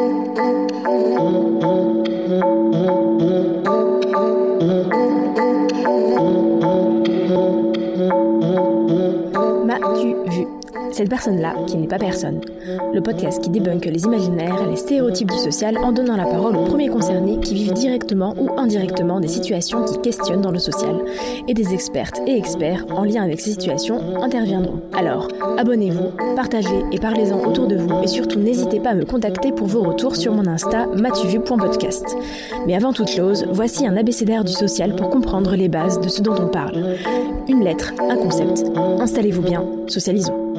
M'as-tu Cette personne-là, qui n'est pas personne. Le podcast qui débunk les imaginaires et les stéréotypes du social en donnant la parole aux premiers concernés qui vivent directement ou indirectement des situations qui questionnent dans le social. Et des expertes et experts en lien avec ces situations interviendront. Alors, abonnez-vous, partagez et parlez-en autour de vous et surtout n'hésitez pas à me contacter pour vos retours sur mon Insta matuvu.podcast. Mais avant toute chose, voici un abécédaire du social pour comprendre les bases de ce dont on parle. Une lettre, un concept. Installez-vous bien, socialisons.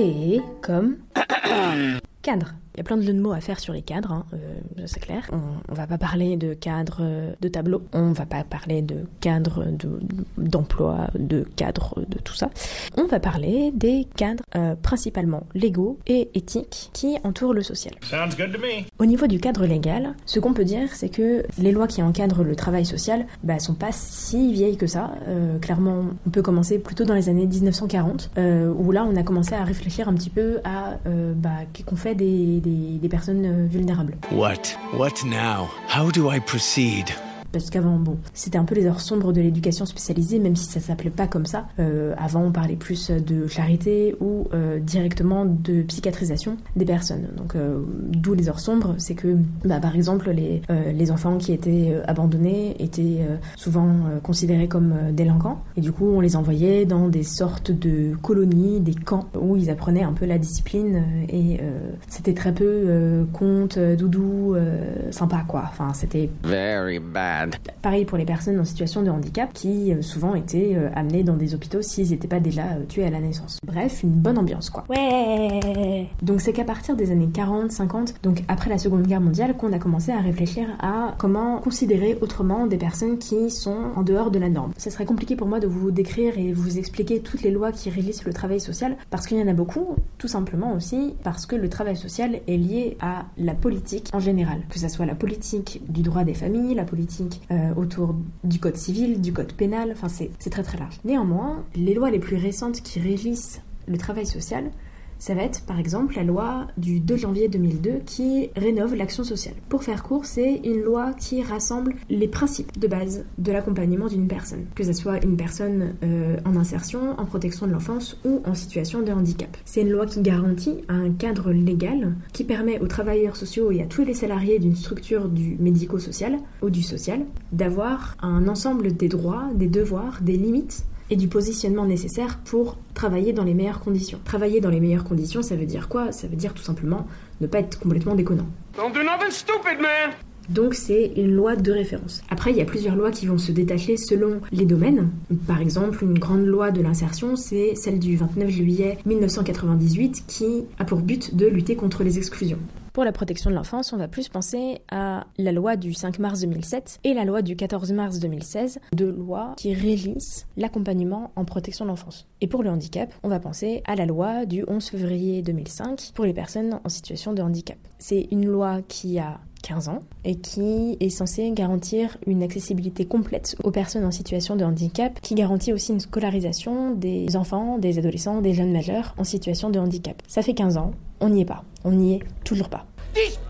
C'est comme cadre. Il y a plein de jeux de mots à faire sur les cadres, hein, euh, c'est clair. On, on va pas parler de cadre euh, de tableau, on va pas parler de cadre de- d'emploi, de, cadre de tout ça. On va parler des cadres euh, principalement légaux et éthiques qui entourent le social. Sounds good to me. Au niveau du cadre légal, ce qu'on peut dire, c'est que les lois qui encadrent le travail social bah, sont pas si vieilles que ça. Euh, clairement, on peut commencer plutôt dans les années 1940, euh, où là, on a commencé à réfléchir un petit peu à bah, qu'on fait des, des- des personnes euh, vulnérables. What? What now? How do I proceed? Parce qu'avant, bon, c'était un peu les heures sombres de l'éducation spécialisée, même si ça s'appelait pas comme ça. Euh, avant, on parlait plus de charité ou euh, directement de psychiatrisation des personnes. Donc, euh, d'où les heures sombres, c'est que, bah, par exemple, les, les enfants qui étaient abandonnés étaient souvent considérés comme délinquants. Et du coup, on les envoyait dans des sortes de colonies, des camps, où ils apprenaient un peu la discipline. et c'était très peu conte, doudou, sympa, quoi. Enfin, c'était Very bad. Pareil pour les personnes en situation de handicap qui euh, souvent étaient euh, amenées dans des hôpitaux s'ils n'étaient pas déjà euh, tués à la naissance. Bref, une bonne ambiance quoi. Ouais Donc c'est qu'à partir des années 40, 50, donc après la Seconde Guerre mondiale, qu'on a commencé à réfléchir à comment considérer autrement des personnes qui sont en dehors de la norme. Ce serait compliqué pour moi de vous décrire et vous expliquer toutes les lois qui régissent le travail social parce qu'il y en a beaucoup, tout simplement aussi parce que le travail social est lié à la politique en général, que ce soit la politique du droit des familles, la politique euh, autour du code civil, du code pénal, enfin c'est c'est très très large. Néanmoins, les lois les plus récentes qui régissent le travail social, ça va être par exemple la loi du 2 janvier 2002 qui rénove l'action sociale. Pour faire court, c'est une loi qui rassemble les principes de base de l'accompagnement d'une personne, que ce soit une personne euh, en insertion, en protection de l'enfance ou en situation de handicap. C'est une loi qui garantit un cadre légal qui permet aux travailleurs sociaux et à tous les salariés d'une structure du médico-social ou du social d'avoir un ensemble des droits, des devoirs, des limites et du positionnement nécessaire pour travailler dans les meilleures conditions. Travailler dans les meilleures conditions, ça veut dire quoi? Ça veut dire tout simplement ne pas être complètement déconnant. Don't do nothing stupid, man. Donc c'est une loi de référence. Après, il y a plusieurs lois qui vont se détacher selon les domaines. Par exemple, une grande loi de l'insertion, c'est celle du 29 juillet 1998 qui a pour but de lutter contre les exclusions. Pour la protection de l'enfance, on va plus penser à la loi du 5 mars 2007 et la loi du 14 mars 2016, deux lois qui régissent l'accompagnement en protection de l'enfance. Et pour le handicap, on va penser à la loi du 11 février 2005 pour les personnes en situation de handicap. C'est une loi qui a 15 ans et qui est censée garantir une accessibilité complète aux personnes en situation de handicap, qui garantit aussi une scolarisation des enfants, des adolescents, des jeunes majeurs en situation de handicap. Ça fait 15 ans, on n'y est pas, on n'y est toujours pas.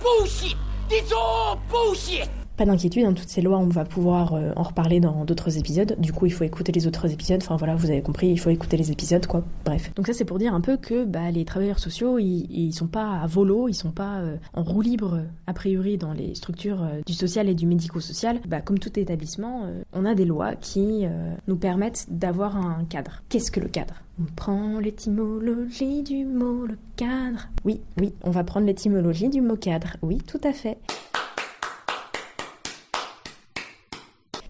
Bullshit! This all bullshit! Pas d'inquiétude, hein, toutes ces lois, on va pouvoir euh, en reparler dans d'autres épisodes. Du coup, il faut écouter les autres épisodes. Enfin voilà, vous avez compris, il faut écouter les épisodes, quoi. Bref. Donc ça, c'est pour dire un peu que bah, les travailleurs sociaux, ils, ils sont pas à volo, ils sont pas euh, en roue libre a priori dans les structures euh, du social et du médico-social. Bah, comme tout établissement, on a des lois qui nous permettent d'avoir un cadre. Qu'est-ce que le cadre? On prend l'étymologie du mot le cadre. Oui, oui, on va prendre l'étymologie du mot cadre. Oui, tout à fait.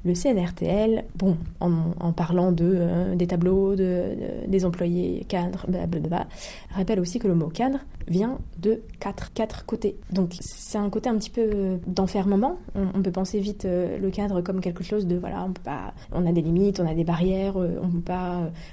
Le CNRTL, bon, en, parlant de, euh, des tableaux, de, des employés cadres, blablabla, rappelle aussi que le mot cadre vient de quatre, quatre côtés. Donc c'est un côté un petit peu d'enfermement. On, peut penser vite euh, le cadre comme quelque chose de voilà, on peut pas, on a des limites, on a des barrières, euh, on peut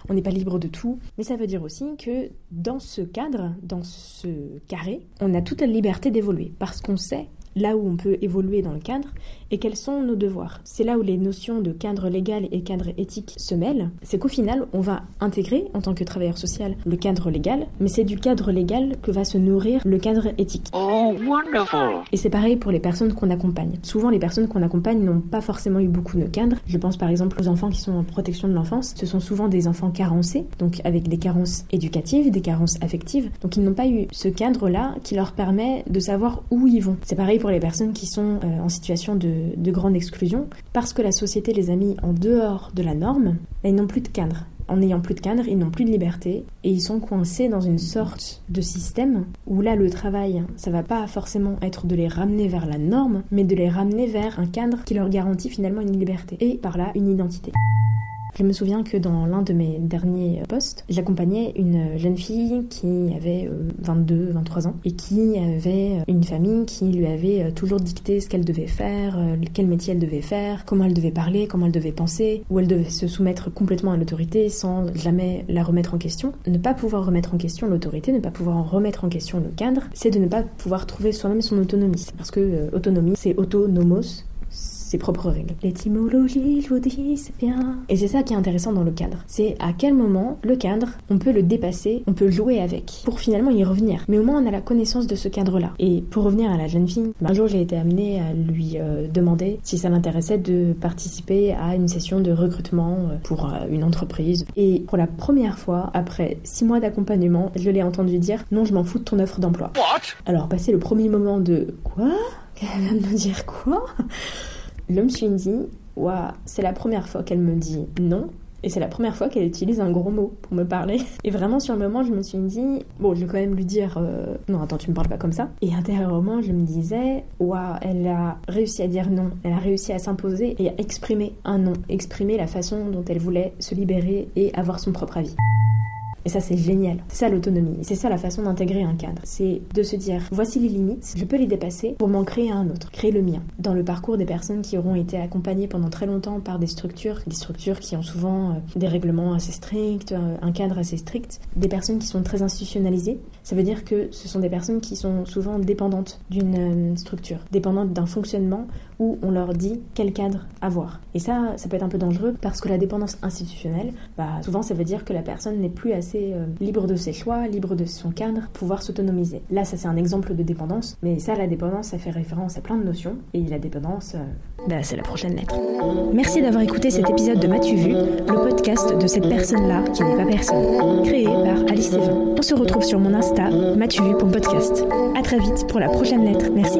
on n'est pas libre de tout. Mais ça veut dire aussi que dans ce cadre, dans ce carré, on a toute la liberté d'évoluer parce qu'on sait là où on peut évoluer dans le cadre et quels sont nos devoirs? C'est là où les notions de cadre légal et cadre éthique se mêlent. C'est qu'au final, on va intégrer en tant que travailleur social le cadre légal, mais c'est du cadre légal que va se nourrir le cadre éthique. Oh, wonderful! Et c'est pareil pour les personnes qu'on accompagne. Souvent, les personnes qu'on accompagne n'ont pas forcément eu beaucoup de cadres. Je pense par exemple aux enfants qui sont en protection de l'enfance. Ce sont souvent des enfants carencés, donc avec des carences éducatives, des carences affectives. Donc ils n'ont pas eu ce cadre-là qui leur permet de savoir où ils vont. C'est pareil pour les personnes qui sont euh, en situation de de, grande exclusion, parce que la société les a mis en dehors de la norme, ils n'ont plus de cadre. En n'ayant plus de cadre, ils n'ont plus de liberté et ils sont coincés dans une sorte de système où là le travail, ça va pas forcément être de les ramener vers la norme, mais de les ramener vers un cadre qui leur garantit finalement une liberté et par là une identité. Je me souviens que dans l'un de mes derniers postes, j'accompagnais une jeune fille qui avait 22, euh, 23 ans et qui avait une famille qui lui avait euh, toujours dicté ce qu'elle devait faire, euh, quel métier elle devait faire, comment elle devait parler, comment elle devait penser, où elle devait se soumettre complètement à l'autorité sans jamais la remettre en question. Ne pas pouvoir remettre en question l'autorité, ne pas pouvoir remettre en question le cadre, c'est de ne pas pouvoir trouver soi-même son autonomie. Parce que autonomie, c'est autonomos, ses propres règles. L'étymologie, je vous dis, c'est bien. Et c'est ça qui est intéressant dans le cadre. C'est à quel moment le cadre, on peut le dépasser, on peut jouer avec, pour finalement y revenir. Mais au moins, on a la connaissance de ce cadre-là. Et pour revenir à la jeune fille, un jour, j'ai été amenée à lui euh, demander si ça l'intéressait de participer à une session de recrutement euh, pour euh, une entreprise. Et pour la première fois, après six mois d'accompagnement, je l'ai entendu dire non, je m'en fous de ton offre d'emploi. Alors, passé le premier moment de quoi? Elle vient de me dire quoi? Je me suis dit, waouh, c'est la première fois qu'elle me dit non. Et c'est la première fois qu'elle utilise un gros mot pour me parler. Et vraiment, sur le moment, je me suis dit, bon, je vais quand même lui dire, euh, non, attends, tu me parles pas comme ça. Et intérieurement, je me disais, waouh, elle a réussi à dire non. Elle a réussi à s'imposer et à exprimer un non. Exprimer la façon dont elle voulait se libérer et avoir son propre avis. Et ça, c'est génial. C'est ça l'autonomie. C'est ça la façon d'intégrer un cadre. C'est de se dire, voici les limites, je peux les dépasser pour m'en créer un autre, créer le mien. Dans le parcours des personnes qui auront été accompagnées pendant très longtemps par des structures, des structures qui ont souvent euh, des règlements assez stricts, euh, un cadre assez strict, des personnes qui sont très institutionnalisées, ça veut dire que ce sont des personnes qui sont souvent dépendantes d'une euh, structure, dépendantes d'un fonctionnement où on leur dit quel cadre avoir. Et ça, ça peut être un peu dangereux parce que la dépendance institutionnelle, bah, souvent ça veut dire que la personne n'est plus assez euh, libre de ses choix, libre de son cadre, pouvoir s'autonomiser. Là, ça c'est un exemple de dépendance, mais ça, la dépendance, ça fait référence à plein de notions. Et la dépendance, euh, bah, c'est la prochaine lettre. Merci d'avoir écouté cet épisode de M'as-tu vu, le podcast de cette personne-là qui n'est pas personne, créé par Alice Sévin. On se retrouve sur mon Insta, M'as-tu vu pour podcast. À très vite pour la prochaine lettre. Merci.